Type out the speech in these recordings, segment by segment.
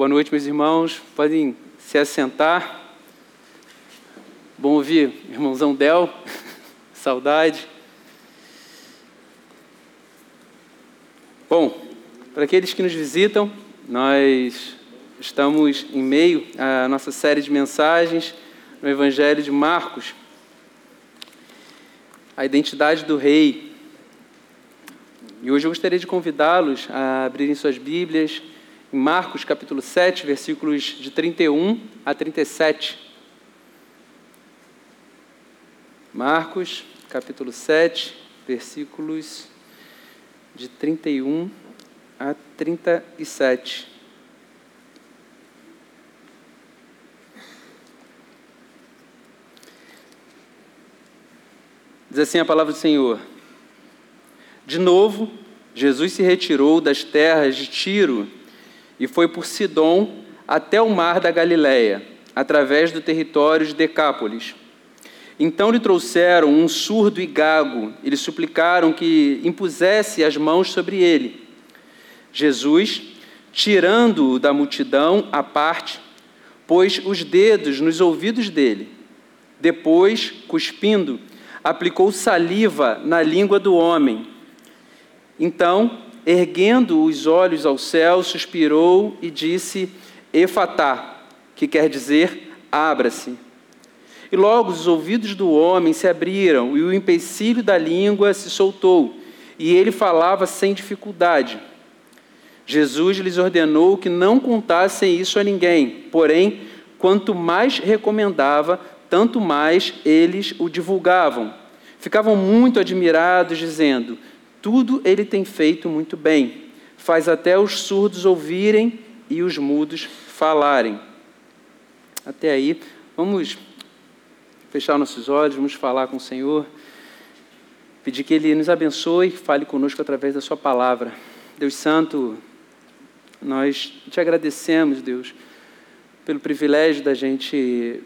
Boa noite, meus irmãos. Podem se assentar. Bom ouvir, irmãozão Del. Saudade. Bom, para aqueles que nos visitam, nós estamos em meio à nossa série de mensagens no Evangelho de Marcos. A identidade do rei. E hoje eu gostaria de convidá-los a abrirem suas Bíblias em Marcos capítulo 7, versículos de 31 a 37. Marcos capítulo 7, versículos de 31 a 37. Diz assim a palavra do Senhor. De novo, Jesus se retirou das terras de Tiro e foi por Sidom até o mar da Galiléia, através do território de Decápolis. Então lhe trouxeram um surdo e gago e lhe suplicaram que impusesse as mãos sobre ele. Jesus, tirando-o da multidão à parte, pôs os dedos nos ouvidos dele. Depois, cuspindo, aplicou saliva na língua do homem. Então, erguendo os olhos ao céu, suspirou e disse: Efatá, que quer dizer abra-se. E logo os ouvidos do homem se abriram e o empecilho da língua se soltou, e ele falava sem dificuldade. Jesus lhes ordenou que não contassem isso a ninguém, porém, quanto mais recomendava, tanto mais eles o divulgavam. Ficavam muito admirados, dizendo: tudo ele tem feito muito bem, faz até os surdos ouvirem e os mudos falarem. Até aí, vamos fechar nossos olhos, vamos falar com o Senhor, pedir que Ele nos abençoe e fale conosco através da Sua palavra. Deus Santo, nós te agradecemos, Deus, pelo privilégio da gente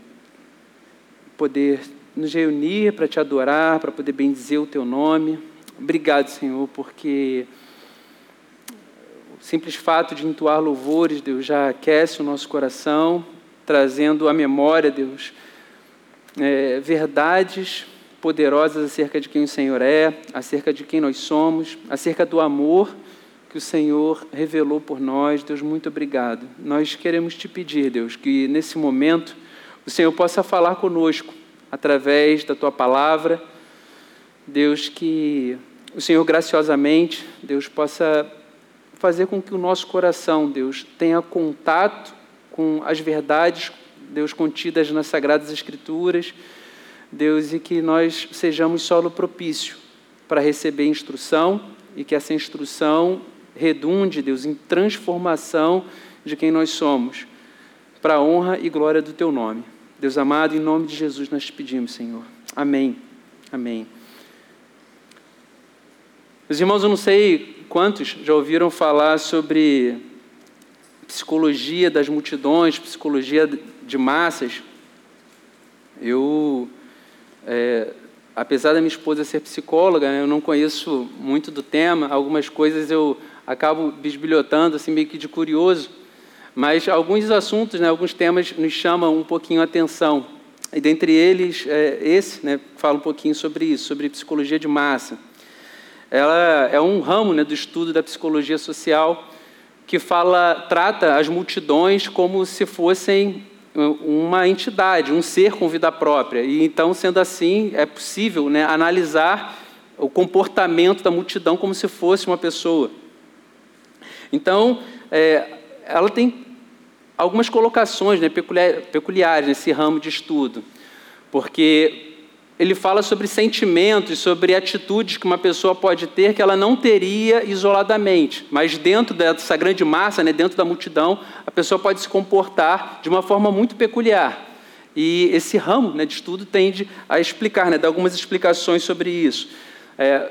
poder nos reunir para te adorar, para poder bendizer o Teu nome. Obrigado, Senhor, porque o simples fato de entoar louvores, Deus, já aquece o nosso coração, trazendo à memória, Deus, é, verdades poderosas acerca de quem o Senhor é, acerca de quem nós somos, acerca do amor que o Senhor revelou por nós. Deus, muito obrigado. Nós queremos te pedir, Deus, que nesse momento o Senhor possa falar conosco através da tua palavra Deus, que o Senhor graciosamente, Deus, possa fazer com que o nosso coração, Deus, tenha contato com as verdades, Deus, contidas nas Sagradas Escrituras, Deus, e que nós sejamos solo propício para receber instrução e que essa instrução redunde, Deus, em transformação de quem nós somos, para a honra e glória do Teu nome. Deus amado, em nome de Jesus nós te pedimos, Senhor. Amém. Amém. Meus irmãos, eu não sei quantos já ouviram falar sobre psicologia das multidões, psicologia de massas. Eu, é, apesar da minha esposa ser psicóloga, né, eu não conheço muito do tema. Algumas coisas eu acabo bisbilhotando, assim, meio que de curioso. Mas alguns assuntos, né, alguns temas nos chamam um pouquinho a atenção. E dentre eles, é, esse, né, fala um pouquinho sobre isso, sobre psicologia de massa ela é um ramo né, do estudo da psicologia social que fala, trata as multidões como se fossem uma entidade, um ser com vida própria. E então, sendo assim, é possível né, analisar o comportamento da multidão como se fosse uma pessoa. Então, é, ela tem algumas colocações né, peculiares nesse ramo de estudo, porque ele fala sobre sentimentos, sobre atitudes que uma pessoa pode ter que ela não teria isoladamente, mas dentro dessa grande massa, né, dentro da multidão, a pessoa pode se comportar de uma forma muito peculiar. E esse ramo né, de estudo tende a explicar, né, dar algumas explicações sobre isso. É,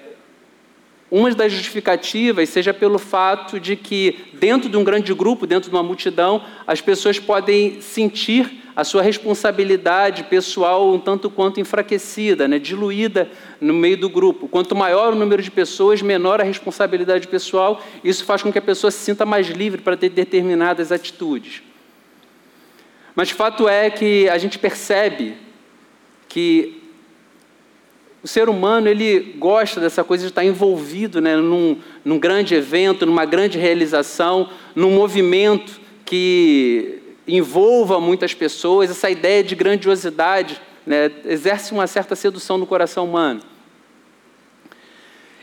uma das justificativas seja pelo fato de que, dentro de um grande grupo, dentro de uma multidão, as pessoas podem sentir a sua responsabilidade pessoal um tanto quanto enfraquecida, né, diluída no meio do grupo. Quanto maior o número de pessoas, menor a responsabilidade pessoal. Isso faz com que a pessoa se sinta mais livre para ter determinadas atitudes. Mas fato é que a gente percebe que o ser humano ele gosta dessa coisa de estar envolvido né, num, num grande evento, numa grande realização, num movimento que envolva muitas pessoas, essa ideia de grandiosidade né, exerce uma certa sedução no coração humano.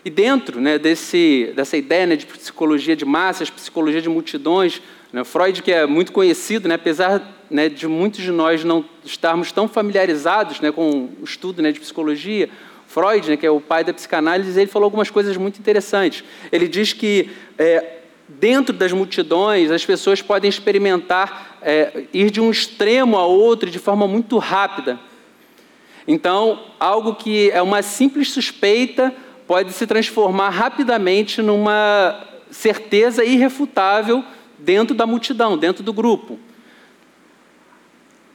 E dentro né, desse, dessa ideia né, de psicologia de massas, psicologia de multidões, né, Freud, que é muito conhecido, né, apesar né, de muitos de nós não estarmos tão familiarizados né, com o estudo de psicologia, Freud, né, que é o pai da psicanálise, ele falou algumas coisas muito interessantes. Ele diz que é, dentro das multidões as pessoas podem experimentar é, ir de um extremo a outro de forma muito rápida. Então, algo que é uma simples suspeita pode se transformar rapidamente numa certeza irrefutável dentro da multidão, dentro do grupo.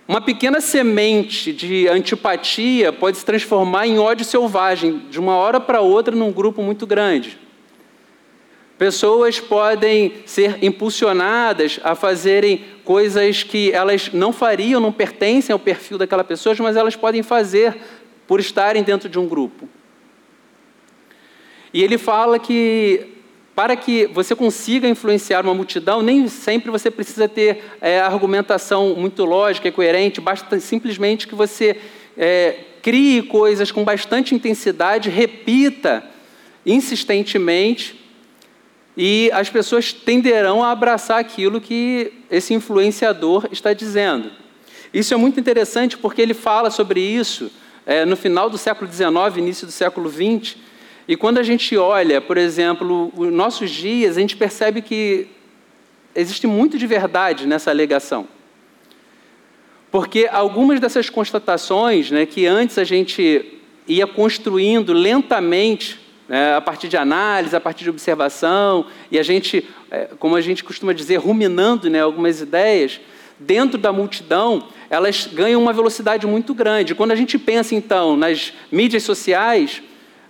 Uma pequena semente de antipatia pode se transformar em ódio selvagem, de uma hora para outra, num grupo muito grande. Pessoas podem ser impulsionadas a fazerem coisas que elas não fariam, não pertencem ao perfil daquela pessoa, mas elas podem fazer por estarem dentro de um grupo. E ele fala que para que você consiga influenciar uma multidão, nem sempre você precisa ter é, argumentação muito lógica e coerente, basta simplesmente que você é, crie coisas com bastante intensidade, repita insistentemente, e as pessoas tenderão a abraçar aquilo que esse influenciador está dizendo. Isso é muito interessante porque ele fala sobre isso é, no final do século XIX, início do século XX, e quando a gente olha, por exemplo, os nossos dias, a gente percebe que existe muito de verdade nessa alegação. Porque algumas dessas constatações, né, que antes a gente ia construindo lentamente, né, a partir de análise, a partir de observação, e a gente, é, como a gente costuma dizer, ruminando né, algumas ideias, dentro da multidão, elas ganham uma velocidade muito grande. Quando a gente pensa, então, nas mídias sociais,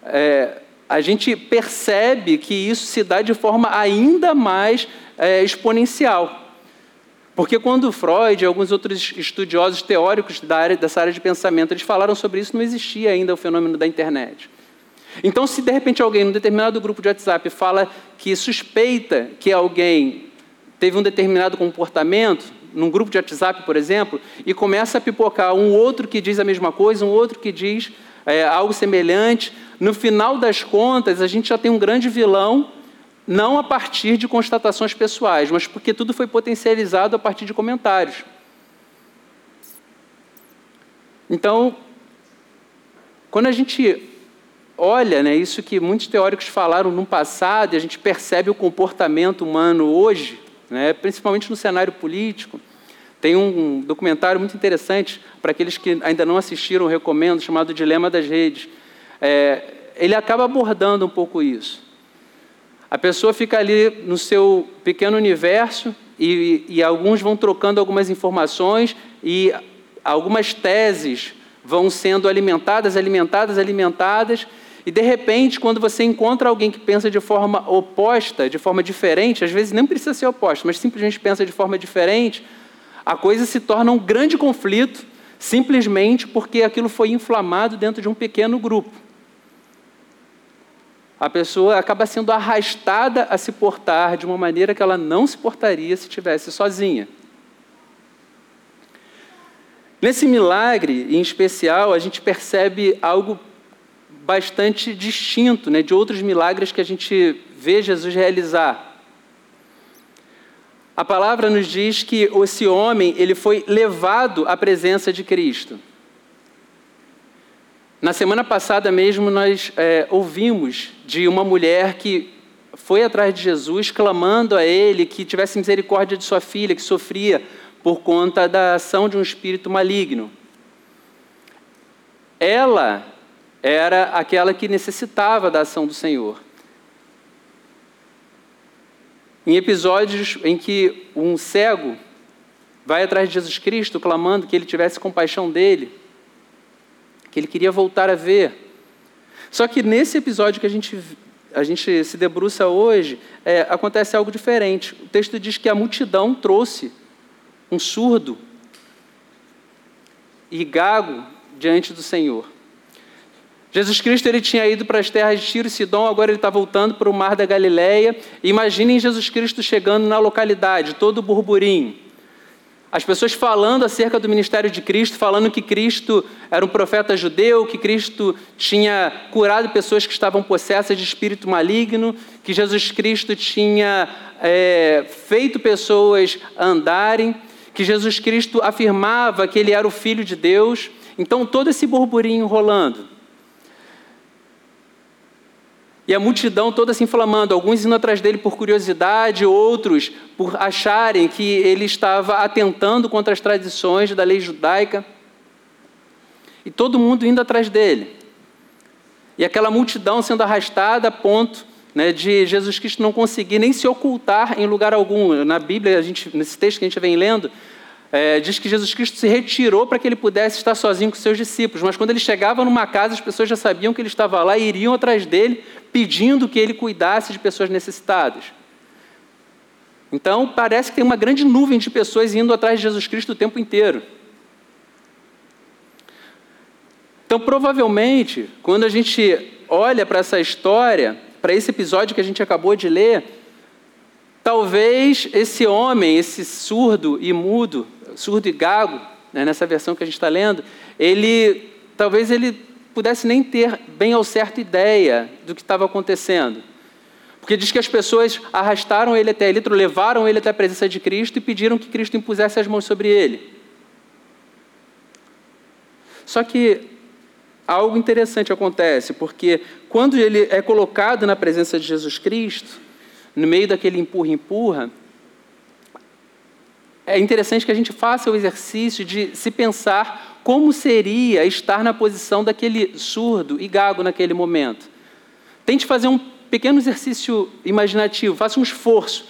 é, a gente percebe que isso se dá de forma ainda mais é, exponencial. Porque quando Freud e alguns outros estudiosos teóricos da área, dessa área de pensamento eles falaram sobre isso, não existia ainda o fenômeno da internet. Então, se de repente alguém num determinado grupo de WhatsApp fala que suspeita que alguém teve um determinado comportamento, num grupo de WhatsApp, por exemplo, e começa a pipocar um outro que diz a mesma coisa, um outro que diz é, algo semelhante, no final das contas, a gente já tem um grande vilão, não a partir de constatações pessoais, mas porque tudo foi potencializado a partir de comentários. Então, quando a gente olha né, isso que muitos teóricos falaram no passado e a gente percebe o comportamento humano hoje, né, principalmente no cenário político, tem um documentário muito interessante para aqueles que ainda não assistiram, recomendo, chamado Dilema das Redes é, ele acaba abordando um pouco isso. A pessoa fica ali no seu pequeno universo e, e alguns vão trocando algumas informações e algumas teses vão sendo alimentadas, alimentadas, alimentadas, e de repente, quando você encontra alguém que pensa de forma oposta, de forma diferente, às vezes nem precisa ser oposta, mas simplesmente pensa de forma diferente, a coisa se torna um grande conflito, simplesmente porque aquilo foi inflamado dentro de um pequeno grupo a pessoa acaba sendo arrastada a se portar de uma maneira que ela não se portaria se estivesse sozinha. Nesse milagre, em especial, a gente percebe algo bastante distinto né, de outros milagres que a gente vê Jesus realizar. A palavra nos diz que esse homem ele foi levado à presença de Cristo. Na semana passada mesmo, nós é, ouvimos de uma mulher que foi atrás de Jesus, clamando a ele que tivesse misericórdia de sua filha, que sofria por conta da ação de um espírito maligno. Ela era aquela que necessitava da ação do Senhor. em episódios em que um cego vai atrás de Jesus Cristo clamando que ele tivesse compaixão dele, que ele queria voltar a ver. Só que nesse episódio que a gente, a gente se debruça hoje, é, acontece algo diferente. O texto diz que a multidão trouxe um surdo e gago diante do Senhor. Jesus Cristo ele tinha ido para as terras de Tiro e Sidom, agora ele está voltando para o mar da Galileia. Imaginem Jesus Cristo chegando na localidade, todo burburinho. As pessoas falando acerca do ministério de Cristo, falando que Cristo era um profeta judeu, que Cristo tinha curado pessoas que estavam possessas de espírito maligno, que Jesus Cristo tinha é, feito pessoas andarem, que Jesus Cristo afirmava que ele era o Filho de Deus. Então, todo esse burburinho rolando. E a multidão toda se inflamando, alguns indo atrás dele por curiosidade, outros por acharem que ele estava atentando contra as tradições da lei judaica. E todo mundo indo atrás dele. E aquela multidão sendo arrastada a ponto né, de Jesus Cristo não conseguir nem se ocultar em lugar algum. Na Bíblia, gente, nesse texto que a gente vem lendo, é, diz que Jesus Cristo se retirou para que ele pudesse estar sozinho com seus discípulos. Mas quando ele chegava numa casa, as pessoas já sabiam que ele estava lá e iriam atrás dele, pedindo que ele cuidasse de pessoas necessitadas. Então, parece que tem uma grande nuvem de pessoas indo atrás de Jesus Cristo o tempo inteiro. Então, provavelmente, quando a gente olha para essa história, para esse episódio que a gente acabou de ler, talvez esse homem, esse surdo e mudo, surdo e gago, né, nessa versão que a gente está lendo, ele talvez ele pudesse nem ter bem ao certo ideia do que estava acontecendo. Porque diz que as pessoas arrastaram ele até ali, levaram ele até a presença de Cristo e pediram que Cristo impusesse as mãos sobre ele. Só que algo interessante acontece, porque quando ele é colocado na presença de Jesus Cristo, no meio daquele empurra-empurra, é interessante que a gente faça o exercício de se pensar como seria estar na posição daquele surdo e gago naquele momento. Tente fazer um pequeno exercício imaginativo, faça um esforço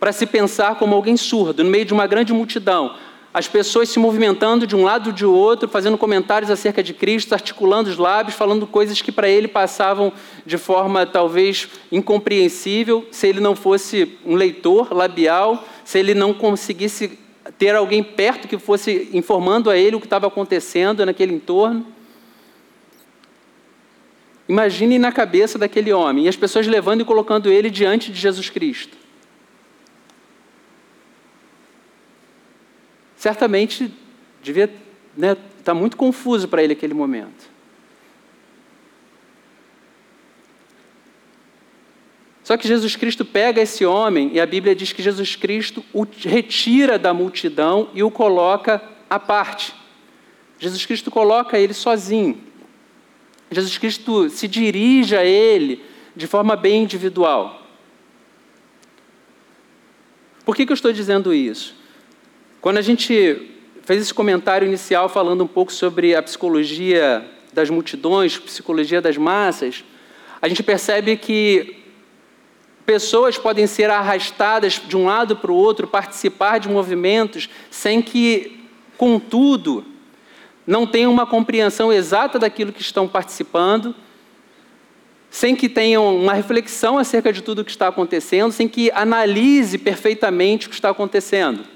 para se pensar como alguém surdo, no meio de uma grande multidão as pessoas se movimentando de um lado de outro, fazendo comentários acerca de Cristo, articulando os lábios, falando coisas que para ele passavam de forma talvez incompreensível, se ele não fosse um leitor labial, se ele não conseguisse ter alguém perto que fosse informando a ele o que estava acontecendo naquele entorno. Imagine na cabeça daquele homem, e as pessoas levando e colocando ele diante de Jesus Cristo. certamente devia estar né, tá muito confuso para ele aquele momento. Só que Jesus Cristo pega esse homem e a Bíblia diz que Jesus Cristo o retira da multidão e o coloca à parte. Jesus Cristo coloca ele sozinho. Jesus Cristo se dirige a ele de forma bem individual. Por que, que eu estou dizendo isso? Quando a gente fez esse comentário inicial falando um pouco sobre a psicologia das multidões, psicologia das massas, a gente percebe que pessoas podem ser arrastadas de um lado para o outro, participar de movimentos, sem que, contudo, não tenham uma compreensão exata daquilo que estão participando, sem que tenham uma reflexão acerca de tudo o que está acontecendo, sem que analise perfeitamente o que está acontecendo.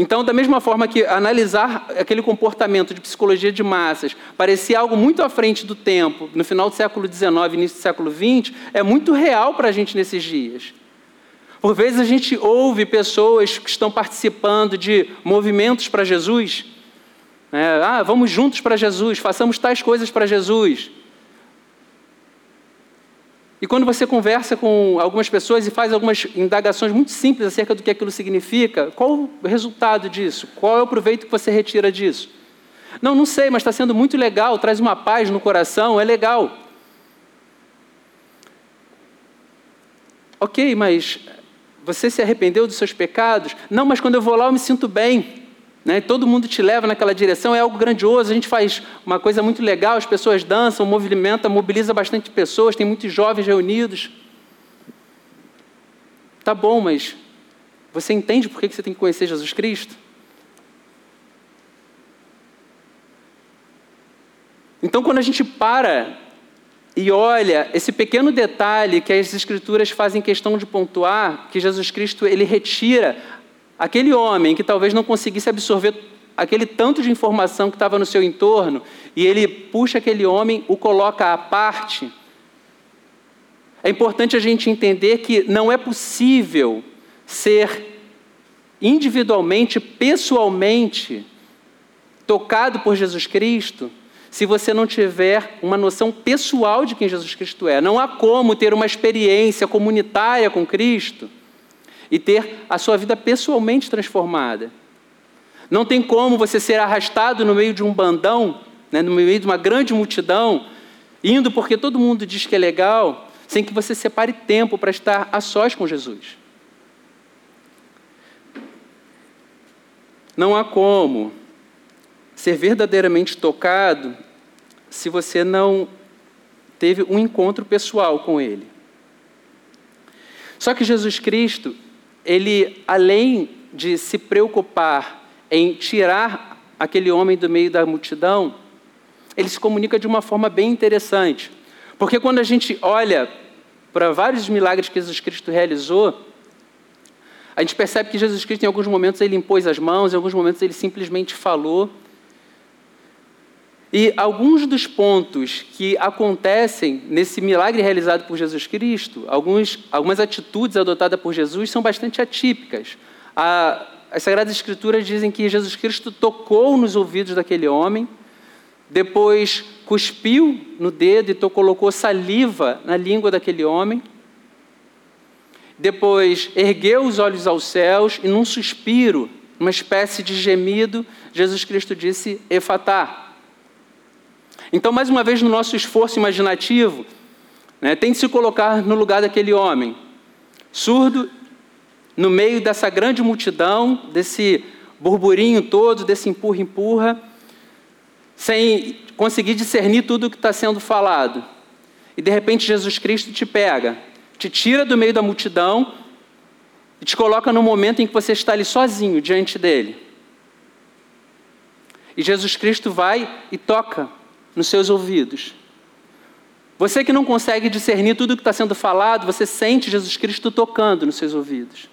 Então, da mesma forma que analisar aquele comportamento de psicologia de massas parecia algo muito à frente do tempo, no final do século XIX, início do século XX, é muito real para a gente nesses dias. Por vezes a gente ouve pessoas que estão participando de movimentos para Jesus. É, ah, vamos juntos para Jesus, façamos tais coisas para Jesus. E quando você conversa com algumas pessoas e faz algumas indagações muito simples acerca do que aquilo significa, qual o resultado disso? Qual é o proveito que você retira disso? Não, não sei, mas está sendo muito legal, traz uma paz no coração, é legal. Ok, mas você se arrependeu dos seus pecados? Não, mas quando eu vou lá eu me sinto bem. Né? Todo mundo te leva naquela direção, é algo grandioso. A gente faz uma coisa muito legal, as pessoas dançam, movimenta, mobiliza bastante pessoas, tem muitos jovens reunidos. Tá bom, mas você entende por que você tem que conhecer Jesus Cristo? Então, quando a gente para e olha esse pequeno detalhe que as Escrituras fazem questão de pontuar, que Jesus Cristo ele retira aquele homem que talvez não conseguisse absorver aquele tanto de informação que estava no seu entorno, e ele puxa aquele homem, o coloca à parte. É importante a gente entender que não é possível ser individualmente, pessoalmente, tocado por Jesus Cristo, se você não tiver uma noção pessoal de quem Jesus Cristo é. Não há como ter uma experiência comunitária com Cristo e ter a sua vida pessoalmente transformada. Não tem como você ser arrastado no meio de um bandão, né, no meio de uma grande multidão, indo porque todo mundo diz que é legal, sem que você separe tempo para estar a sós com Jesus. Não há como ser verdadeiramente tocado se você não teve um encontro pessoal com Ele. Só que Jesus Cristo, ele, além de se preocupar em tirar aquele homem do meio da multidão, ele se comunica de uma forma bem interessante. Porque quando a gente olha para vários milagres que Jesus Cristo realizou, a gente percebe que Jesus Cristo, em alguns momentos, ele impôs as mãos, em alguns momentos, ele simplesmente falou. E alguns dos pontos que acontecem nesse milagre realizado por Jesus Cristo, alguns, algumas atitudes adotadas por Jesus são bastante atípicas. A, as Sagradas Escrituras dizem que Jesus Cristo tocou nos ouvidos daquele homem, depois cuspiu no dedo e colocou saliva na língua daquele homem, depois ergueu os olhos aos céus e, num suspiro, uma espécie de gemido, Jesus Cristo disse: Efatá. Então, mais uma vez, no nosso esforço imaginativo, né, tente se colocar no lugar daquele homem, surdo no meio dessa grande multidão, desse burburinho todo, desse empurra-empurra, sem conseguir discernir tudo o que está sendo falado. E de repente Jesus Cristo te pega, te tira do meio da multidão e te coloca no momento em que você está ali sozinho diante dele. E Jesus Cristo vai e toca nos seus ouvidos. Você que não consegue discernir tudo o que está sendo falado, você sente Jesus Cristo tocando nos seus ouvidos.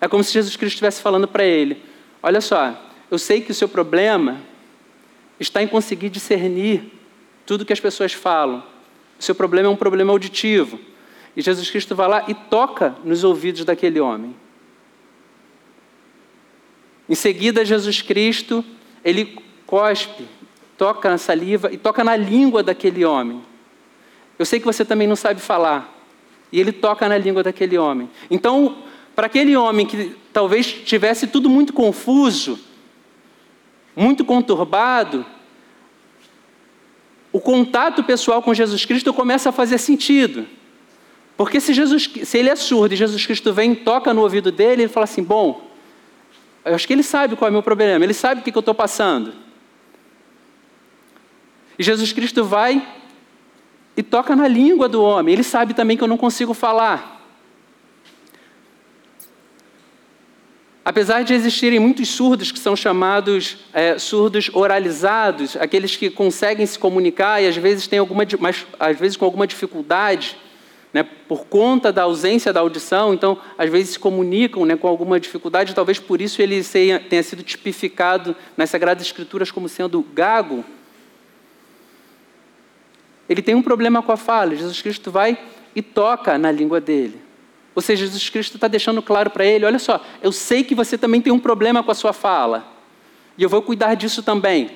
É como se Jesus Cristo estivesse falando para ele: Olha só, eu sei que o seu problema está em conseguir discernir tudo que as pessoas falam. O seu problema é um problema auditivo. E Jesus Cristo vai lá e toca nos ouvidos daquele homem. Em seguida, Jesus Cristo, ele cospe, toca na saliva e toca na língua daquele homem. Eu sei que você também não sabe falar. E ele toca na língua daquele homem. Então, para aquele homem que talvez tivesse tudo muito confuso, muito conturbado, o contato pessoal com Jesus Cristo começa a fazer sentido. Porque se, Jesus, se ele é surdo e Jesus Cristo vem toca no ouvido dele, ele fala assim: Bom, eu acho que ele sabe qual é o meu problema, ele sabe o que eu estou passando. E Jesus Cristo vai e toca na língua do homem, ele sabe também que eu não consigo falar. Apesar de existirem muitos surdos que são chamados é, surdos oralizados, aqueles que conseguem se comunicar e às vezes têm alguma, mas às vezes com alguma dificuldade, né, por conta da ausência da audição, então às vezes se comunicam né, com alguma dificuldade, talvez por isso ele tenha sido tipificado nas Sagradas Escrituras como sendo gago. Ele tem um problema com a fala, Jesus Cristo vai e toca na língua dele. Ou seja, Jesus Cristo está deixando claro para ele: olha só, eu sei que você também tem um problema com a sua fala, e eu vou cuidar disso também.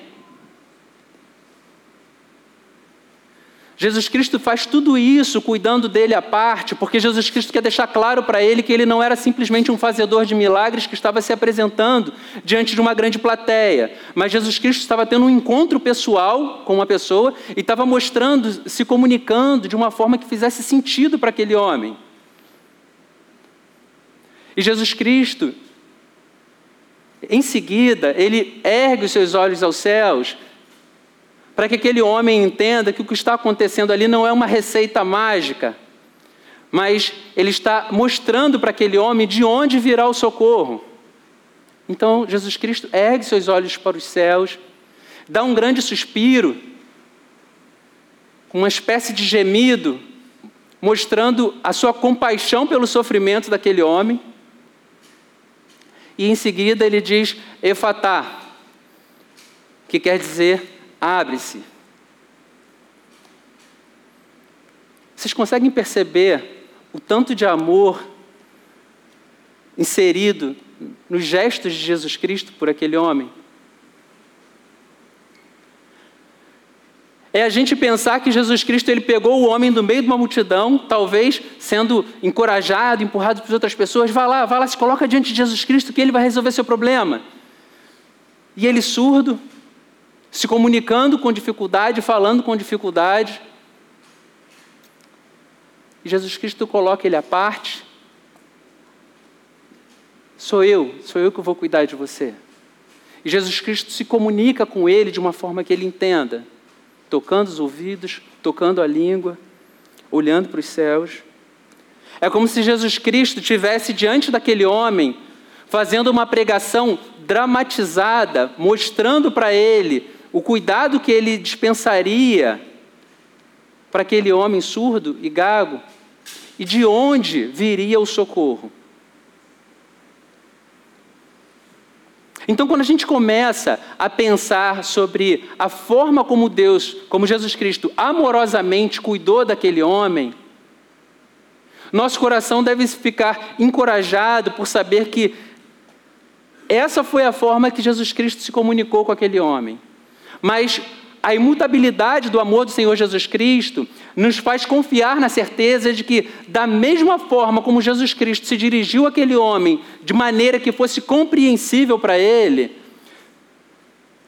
Jesus Cristo faz tudo isso cuidando dele à parte, porque Jesus Cristo quer deixar claro para ele que ele não era simplesmente um fazedor de milagres que estava se apresentando diante de uma grande plateia, mas Jesus Cristo estava tendo um encontro pessoal com uma pessoa e estava mostrando, se comunicando de uma forma que fizesse sentido para aquele homem. E Jesus Cristo, em seguida, ele ergue os seus olhos aos céus, para que aquele homem entenda que o que está acontecendo ali não é uma receita mágica, mas ele está mostrando para aquele homem de onde virá o socorro. Então, Jesus Cristo ergue seus olhos para os céus, dá um grande suspiro, uma espécie de gemido, mostrando a sua compaixão pelo sofrimento daquele homem. E em seguida ele diz: Efatá, que quer dizer abre-se. Vocês conseguem perceber o tanto de amor inserido nos gestos de Jesus Cristo por aquele homem? É a gente pensar que Jesus Cristo ele pegou o homem do meio de uma multidão, talvez sendo encorajado, empurrado por outras pessoas, vá lá, vá lá, se coloca diante de Jesus Cristo que ele vai resolver seu problema. E ele surdo, se comunicando com dificuldade, falando com dificuldade. E Jesus Cristo coloca ele à parte. Sou eu, sou eu que vou cuidar de você. E Jesus Cristo se comunica com ele de uma forma que ele entenda, tocando os ouvidos, tocando a língua, olhando para os céus. É como se Jesus Cristo tivesse diante daquele homem, fazendo uma pregação dramatizada, mostrando para ele o cuidado que ele dispensaria para aquele homem surdo e gago e de onde viria o socorro. Então, quando a gente começa a pensar sobre a forma como Deus, como Jesus Cristo, amorosamente cuidou daquele homem, nosso coração deve ficar encorajado por saber que essa foi a forma que Jesus Cristo se comunicou com aquele homem. Mas a imutabilidade do amor do Senhor Jesus Cristo nos faz confiar na certeza de que, da mesma forma como Jesus Cristo se dirigiu àquele homem de maneira que fosse compreensível para ele,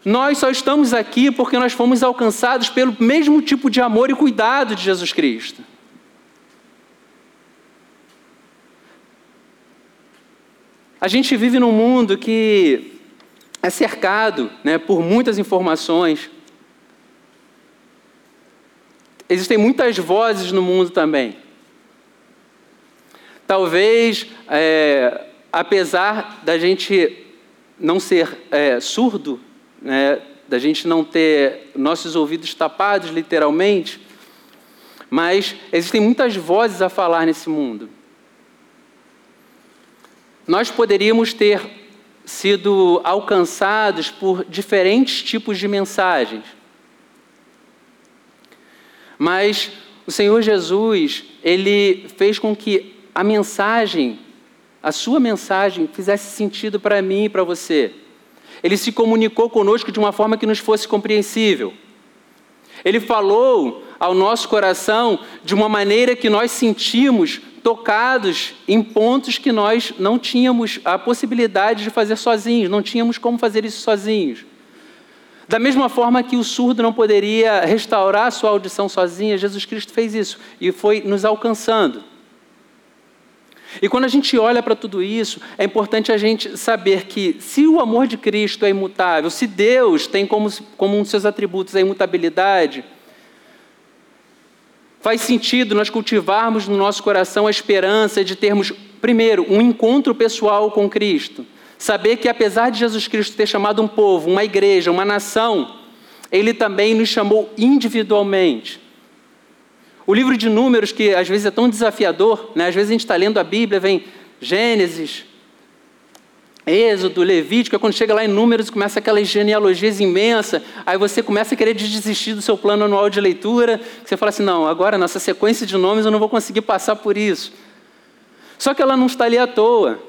nós só estamos aqui porque nós fomos alcançados pelo mesmo tipo de amor e cuidado de Jesus Cristo. A gente vive num mundo que é cercado né, por muitas informações. Existem muitas vozes no mundo também. Talvez, é, apesar da gente não ser é, surdo, né, da gente não ter nossos ouvidos tapados, literalmente, mas existem muitas vozes a falar nesse mundo. Nós poderíamos ter sido alcançados por diferentes tipos de mensagens. Mas o Senhor Jesus, ele fez com que a mensagem, a sua mensagem, fizesse sentido para mim e para você. Ele se comunicou conosco de uma forma que nos fosse compreensível. Ele falou ao nosso coração de uma maneira que nós sentimos tocados em pontos que nós não tínhamos a possibilidade de fazer sozinhos, não tínhamos como fazer isso sozinhos. Da mesma forma que o surdo não poderia restaurar a sua audição sozinha, Jesus Cristo fez isso e foi nos alcançando. E quando a gente olha para tudo isso, é importante a gente saber que, se o amor de Cristo é imutável, se Deus tem como, como um dos seus atributos a imutabilidade, Faz sentido nós cultivarmos no nosso coração a esperança de termos, primeiro, um encontro pessoal com Cristo. Saber que, apesar de Jesus Cristo ter chamado um povo, uma igreja, uma nação, ele também nos chamou individualmente. O livro de Números, que às vezes é tão desafiador, né? às vezes a gente está lendo a Bíblia, vem Gênesis, Êxodo, Levítico, é quando chega lá em Números, começa aquelas genealogias imensas, aí você começa a querer desistir do seu plano anual de leitura, você fala assim, não, agora nessa sequência de nomes eu não vou conseguir passar por isso. Só que ela não está ali à toa.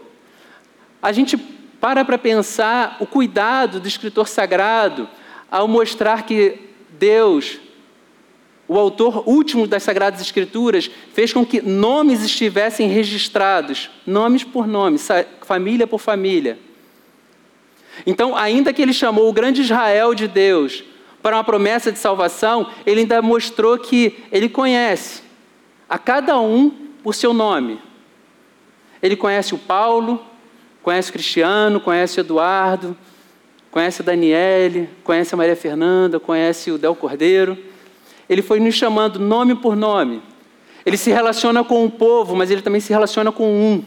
A gente para para pensar o cuidado do escritor sagrado ao mostrar que Deus o autor último das Sagradas Escrituras fez com que nomes estivessem registrados, nomes por nome, família por família. Então, ainda que ele chamou o grande Israel de Deus para uma promessa de salvação, ele ainda mostrou que ele conhece a cada um por seu nome. Ele conhece o Paulo, conhece o Cristiano, conhece o Eduardo, conhece a Daniele, conhece a Maria Fernanda, conhece o Del Cordeiro. Ele foi nos chamando nome por nome. Ele se relaciona com o povo, mas ele também se relaciona com um.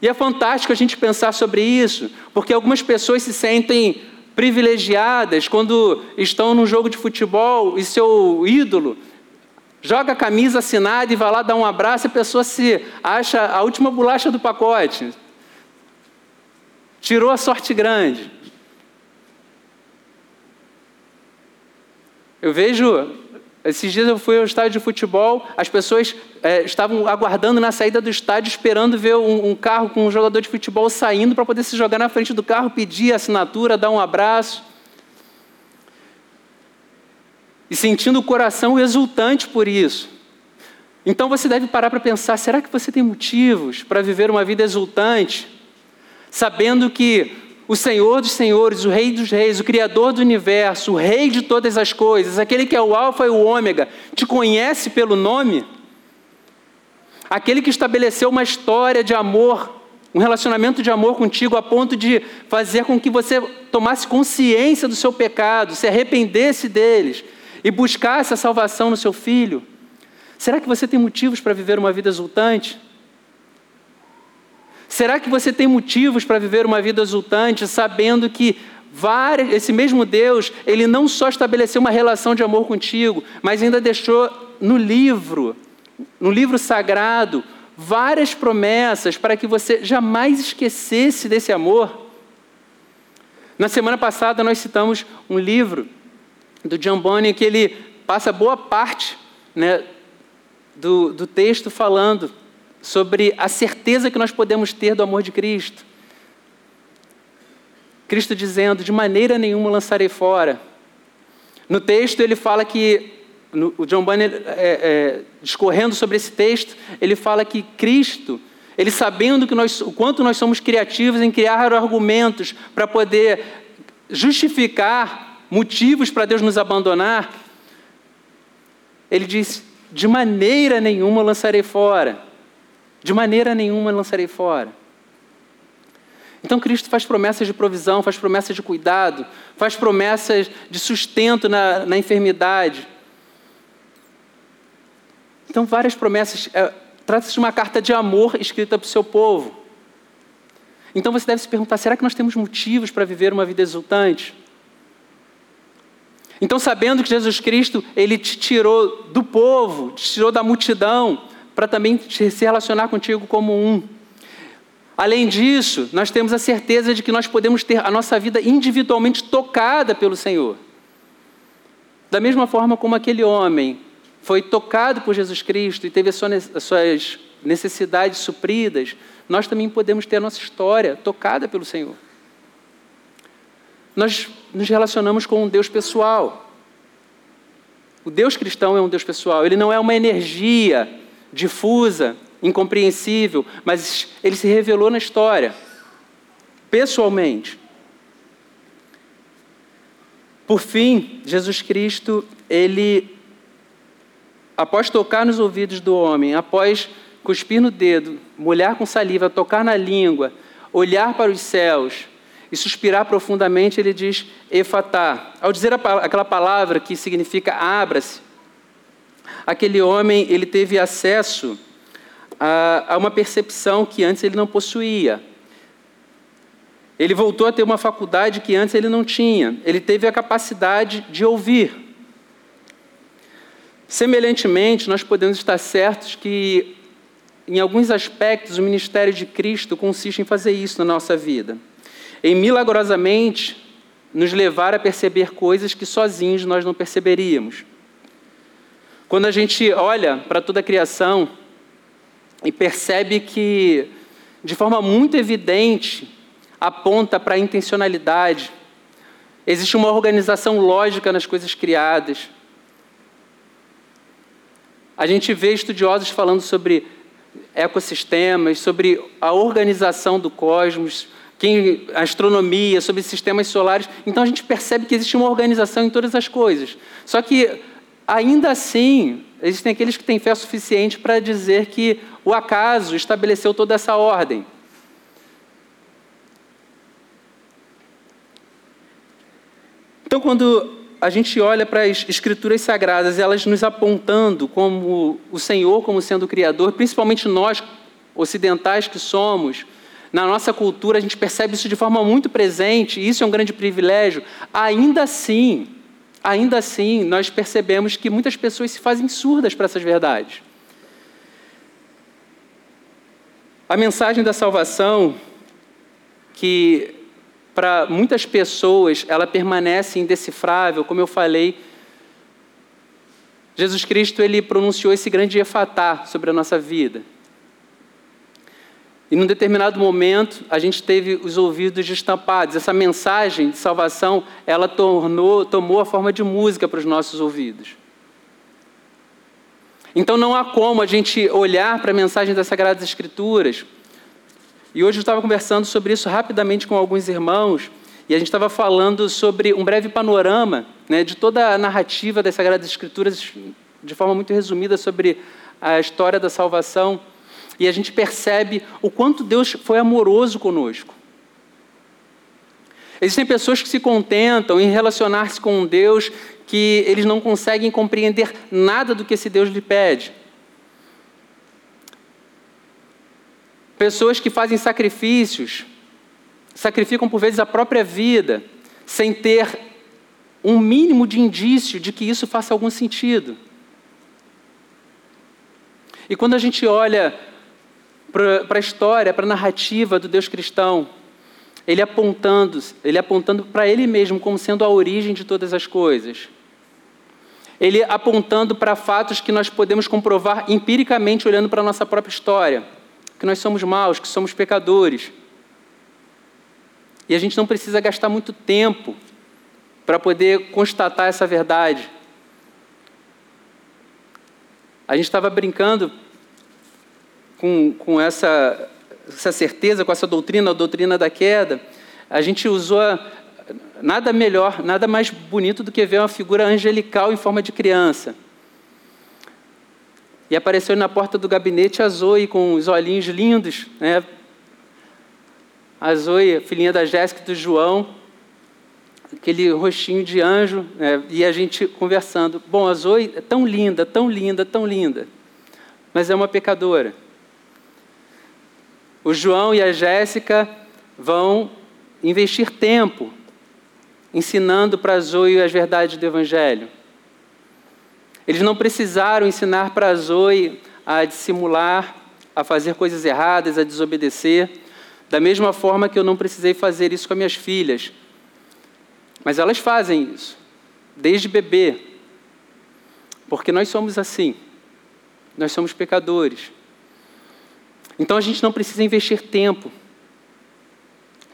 E é fantástico a gente pensar sobre isso, porque algumas pessoas se sentem privilegiadas quando estão num jogo de futebol e seu ídolo joga a camisa assinada e vai lá dar um abraço e a pessoa se acha a última bolacha do pacote. Tirou a sorte grande. Eu vejo, esses dias eu fui ao estádio de futebol, as pessoas é, estavam aguardando na saída do estádio, esperando ver um, um carro com um jogador de futebol saindo para poder se jogar na frente do carro, pedir assinatura, dar um abraço. E sentindo o coração exultante por isso. Então você deve parar para pensar: será que você tem motivos para viver uma vida exultante, sabendo que o Senhor dos Senhores, o Rei dos Reis, o Criador do universo, o Rei de todas as coisas, aquele que é o Alfa e o Ômega, te conhece pelo nome? Aquele que estabeleceu uma história de amor, um relacionamento de amor contigo a ponto de fazer com que você tomasse consciência do seu pecado, se arrependesse deles e buscasse a salvação no seu filho. Será que você tem motivos para viver uma vida exultante? Será que você tem motivos para viver uma vida exultante, sabendo que esse mesmo Deus, ele não só estabeleceu uma relação de amor contigo, mas ainda deixou no livro, no livro sagrado, várias promessas para que você jamais esquecesse desse amor? Na semana passada nós citamos um livro do John Bonnie que ele passa boa parte né, do, do texto falando sobre a certeza que nós podemos ter do amor de Cristo. Cristo dizendo: de maneira nenhuma lançarei fora. No texto ele fala que, no, o John Bunyan, é, é, discorrendo sobre esse texto, ele fala que Cristo, ele sabendo que nós, o quanto nós somos criativos em criar argumentos para poder justificar motivos para Deus nos abandonar, ele diz: de maneira nenhuma lançarei fora. De maneira nenhuma lançarei fora. Então Cristo faz promessas de provisão, faz promessas de cuidado, faz promessas de sustento na, na enfermidade. Então, várias promessas. É, Trata-se de uma carta de amor escrita para o seu povo. Então você deve se perguntar: será que nós temos motivos para viver uma vida exultante? Então, sabendo que Jesus Cristo, Ele te tirou do povo, te tirou da multidão, para também se relacionar contigo como um. Além disso, nós temos a certeza de que nós podemos ter a nossa vida individualmente tocada pelo Senhor. Da mesma forma como aquele homem foi tocado por Jesus Cristo e teve as suas necessidades supridas, nós também podemos ter a nossa história tocada pelo Senhor. Nós nos relacionamos com um Deus pessoal. O Deus cristão é um Deus pessoal, ele não é uma energia difusa, incompreensível, mas ele se revelou na história, pessoalmente. Por fim, Jesus Cristo, ele, após tocar nos ouvidos do homem, após cuspir no dedo, molhar com saliva, tocar na língua, olhar para os céus e suspirar profundamente, ele diz efatá. Ao dizer aquela palavra que significa abra-se, aquele homem ele teve acesso a, a uma percepção que antes ele não possuía. Ele voltou a ter uma faculdade que antes ele não tinha. Ele teve a capacidade de ouvir. Semelhantemente, nós podemos estar certos que, em alguns aspectos, o ministério de Cristo consiste em fazer isso na nossa vida. Em milagrosamente nos levar a perceber coisas que sozinhos nós não perceberíamos. Quando a gente olha para toda a criação e percebe que, de forma muito evidente, aponta para a intencionalidade, existe uma organização lógica nas coisas criadas. A gente vê estudiosos falando sobre ecossistemas, sobre a organização do cosmos, quem, a astronomia, sobre sistemas solares. Então a gente percebe que existe uma organização em todas as coisas. Só que Ainda assim, existem aqueles que têm fé suficiente para dizer que o acaso estabeleceu toda essa ordem. Então, quando a gente olha para as escrituras sagradas, elas nos apontando como o Senhor como sendo o Criador, principalmente nós ocidentais que somos, na nossa cultura a gente percebe isso de forma muito presente, e isso é um grande privilégio. Ainda assim, ainda assim, nós percebemos que muitas pessoas se fazem surdas para essas verdades. A mensagem da salvação, que para muitas pessoas ela permanece indecifrável, como eu falei, Jesus Cristo ele pronunciou esse grande efatá sobre a nossa vida. E num determinado momento, a gente teve os ouvidos destampados. Essa mensagem de salvação, ela tornou, tomou a forma de música para os nossos ouvidos. Então não há como a gente olhar para a mensagem das Sagradas Escrituras. E hoje eu estava conversando sobre isso rapidamente com alguns irmãos, e a gente estava falando sobre um breve panorama né, de toda a narrativa das Sagradas Escrituras, de forma muito resumida, sobre a história da salvação. E a gente percebe o quanto Deus foi amoroso conosco. Existem pessoas que se contentam em relacionar-se com um Deus que eles não conseguem compreender nada do que esse Deus lhe pede. Pessoas que fazem sacrifícios, sacrificam por vezes a própria vida, sem ter um mínimo de indício de que isso faça algum sentido. E quando a gente olha para a história, para a narrativa do Deus cristão, ele apontando, ele apontando para ele mesmo como sendo a origem de todas as coisas. Ele apontando para fatos que nós podemos comprovar empiricamente olhando para a nossa própria história, que nós somos maus, que somos pecadores. E a gente não precisa gastar muito tempo para poder constatar essa verdade. A gente estava brincando com, com essa, essa certeza, com essa doutrina, a doutrina da queda, a gente usou nada melhor, nada mais bonito do que ver uma figura angelical em forma de criança. E apareceu na porta do gabinete a Zoe com os olhinhos lindos, né? A Zoe, filhinha da Jéssica e do João, aquele rostinho de anjo, né? e a gente conversando. Bom, a Zoe é tão linda, tão linda, tão linda, mas é uma pecadora. O João e a Jéssica vão investir tempo ensinando para a Zoe as verdades do Evangelho. Eles não precisaram ensinar para a Zoe a dissimular, a fazer coisas erradas, a desobedecer, da mesma forma que eu não precisei fazer isso com as minhas filhas. Mas elas fazem isso, desde bebê, porque nós somos assim, nós somos pecadores. Então a gente não precisa investir tempo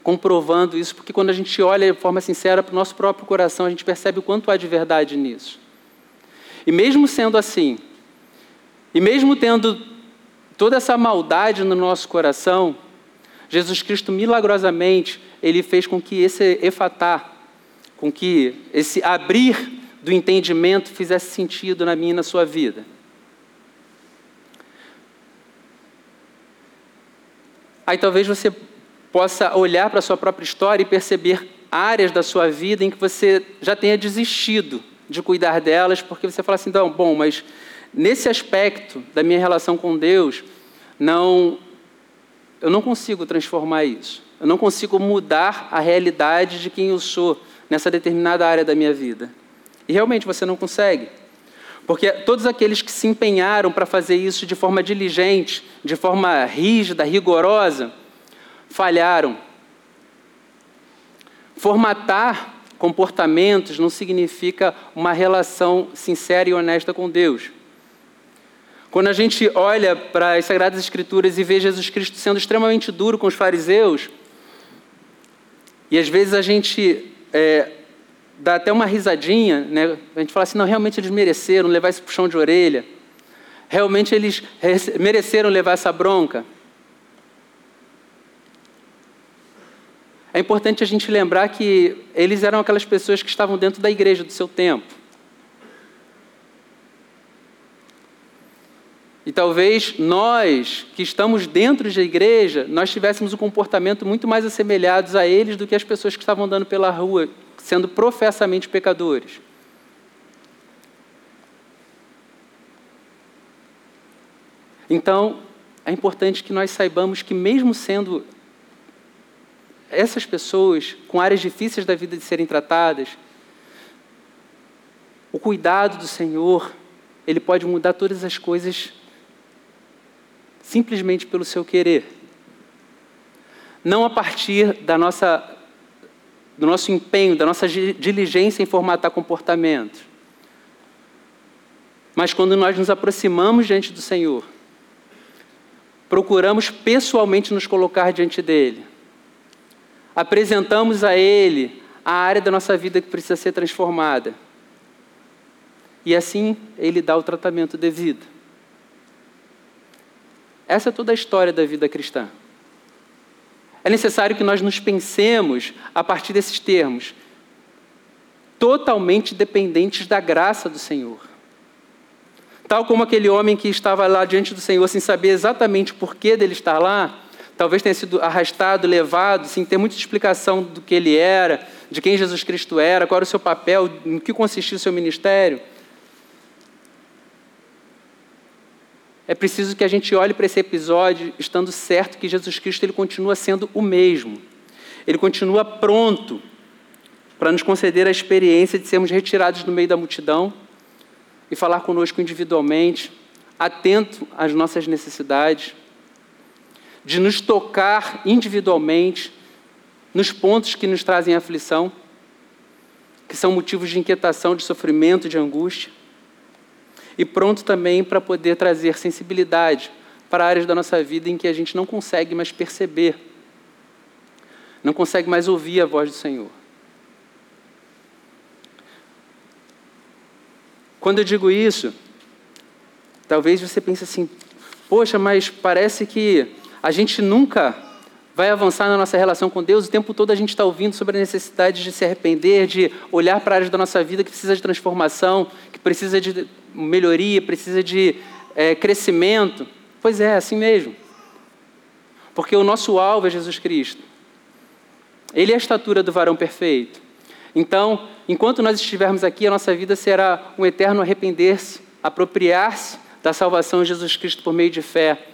comprovando isso, porque quando a gente olha de forma sincera para o nosso próprio coração, a gente percebe o quanto há de verdade nisso. E mesmo sendo assim, e mesmo tendo toda essa maldade no nosso coração, Jesus Cristo milagrosamente, ele fez com que esse efatá, com que esse abrir do entendimento fizesse sentido na minha e na sua vida. Aí talvez você possa olhar para a sua própria história e perceber áreas da sua vida em que você já tenha desistido de cuidar delas, porque você fala assim, não, bom, mas nesse aspecto da minha relação com Deus, não, eu não consigo transformar isso. Eu não consigo mudar a realidade de quem eu sou nessa determinada área da minha vida. E realmente você não consegue. Porque todos aqueles que se empenharam para fazer isso de forma diligente, de forma rígida, rigorosa, falharam. Formatar comportamentos não significa uma relação sincera e honesta com Deus. Quando a gente olha para as Sagradas Escrituras e vê Jesus Cristo sendo extremamente duro com os fariseus, e às vezes a gente é, dá até uma risadinha, né? a gente fala assim, não, realmente eles mereceram levar esse puxão de orelha, realmente eles mereceram levar essa bronca. É importante a gente lembrar que eles eram aquelas pessoas que estavam dentro da igreja do seu tempo. E talvez nós, que estamos dentro da igreja, nós tivéssemos um comportamento muito mais assemelhados a eles do que as pessoas que estavam andando pela rua, sendo professamente pecadores. Então, é importante que nós saibamos que, mesmo sendo essas pessoas com áreas difíceis da vida de serem tratadas, o cuidado do Senhor, ele pode mudar todas as coisas simplesmente pelo seu querer. Não a partir da nossa do nosso empenho, da nossa diligência em formatar comportamento. Mas quando nós nos aproximamos diante do Senhor, procuramos pessoalmente nos colocar diante dele, apresentamos a ele a área da nossa vida que precisa ser transformada. E assim ele dá o tratamento devido. Essa é toda a história da vida cristã. É necessário que nós nos pensemos a partir desses termos, totalmente dependentes da graça do Senhor. Tal como aquele homem que estava lá diante do Senhor sem saber exatamente o porquê dele estar lá, talvez tenha sido arrastado, levado, sem ter muita explicação do que ele era, de quem Jesus Cristo era, qual era o seu papel, no que consistia o seu ministério. É preciso que a gente olhe para esse episódio estando certo que Jesus Cristo ele continua sendo o mesmo. Ele continua pronto para nos conceder a experiência de sermos retirados do meio da multidão e falar conosco individualmente, atento às nossas necessidades, de nos tocar individualmente nos pontos que nos trazem aflição, que são motivos de inquietação, de sofrimento, de angústia e pronto também para poder trazer sensibilidade para áreas da nossa vida em que a gente não consegue mais perceber, não consegue mais ouvir a voz do Senhor. Quando eu digo isso, talvez você pense assim: poxa, mas parece que a gente nunca vai avançar na nossa relação com Deus. O tempo todo a gente está ouvindo sobre a necessidade de se arrepender, de olhar para áreas da nossa vida que precisa de transformação, que precisa de melhoria, precisa de é, crescimento. Pois é, assim mesmo. Porque o nosso alvo é Jesus Cristo. Ele é a estatura do varão perfeito. Então, enquanto nós estivermos aqui, a nossa vida será um eterno arrepender-se, apropriar-se da salvação de Jesus Cristo por meio de fé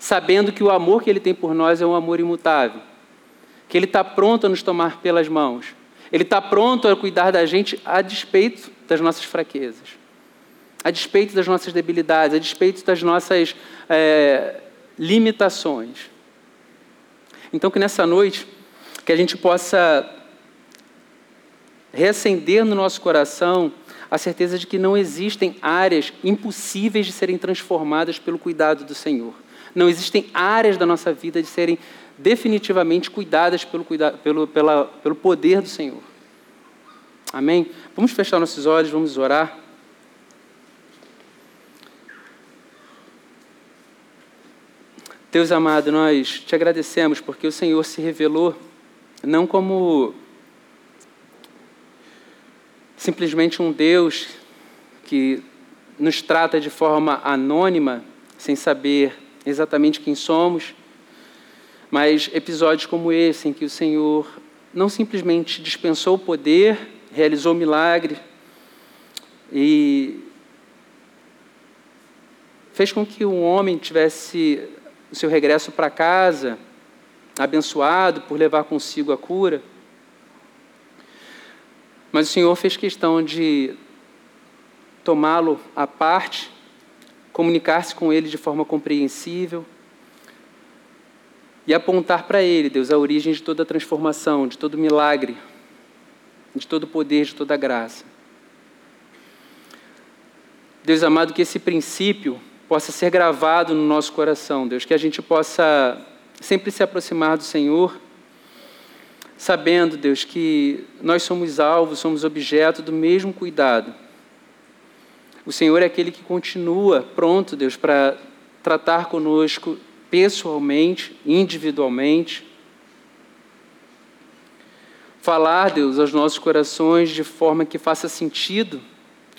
sabendo que o amor que Ele tem por nós é um amor imutável, que Ele está pronto a nos tomar pelas mãos, Ele está pronto a cuidar da gente a despeito das nossas fraquezas, a despeito das nossas debilidades, a despeito das nossas é, limitações. Então, que nessa noite, que a gente possa reacender no nosso coração a certeza de que não existem áreas impossíveis de serem transformadas pelo cuidado do Senhor. Não existem áreas da nossa vida de serem definitivamente cuidadas pelo, pelo, pela, pelo poder do Senhor. Amém? Vamos fechar nossos olhos, vamos orar. Deus amado, nós te agradecemos porque o Senhor se revelou não como simplesmente um Deus que nos trata de forma anônima, sem saber exatamente quem somos, mas episódios como esse, em que o Senhor não simplesmente dispensou o poder, realizou milagre e fez com que um homem tivesse o seu regresso para casa abençoado por levar consigo a cura. Mas o Senhor fez questão de tomá-lo à parte comunicar-se com Ele de forma compreensível e apontar para Ele, Deus, a origem de toda transformação, de todo milagre, de todo poder, de toda graça. Deus amado, que esse princípio possa ser gravado no nosso coração, Deus, que a gente possa sempre se aproximar do Senhor, sabendo, Deus, que nós somos alvos, somos objeto do mesmo cuidado o Senhor é aquele que continua pronto, Deus, para tratar conosco pessoalmente, individualmente. Falar, Deus, aos nossos corações de forma que faça sentido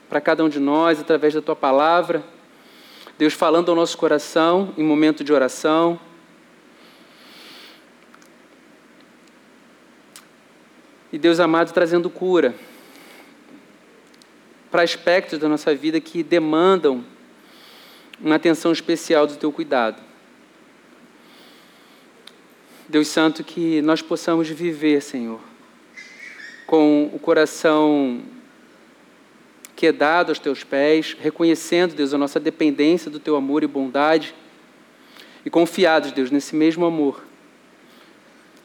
para cada um de nós, através da tua palavra. Deus falando ao nosso coração em momento de oração. E Deus amado trazendo cura para aspectos da nossa vida que demandam uma atenção especial do teu cuidado. Deus Santo, que nós possamos viver, Senhor, com o coração quedado aos teus pés, reconhecendo, Deus, a nossa dependência do teu amor e bondade, e confiados, Deus, nesse mesmo amor,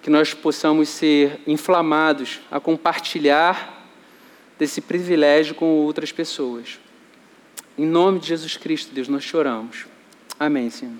que nós possamos ser inflamados a compartilhar desse privilégio com outras pessoas. Em nome de Jesus Cristo, Deus, nós choramos. Amém, Senhor.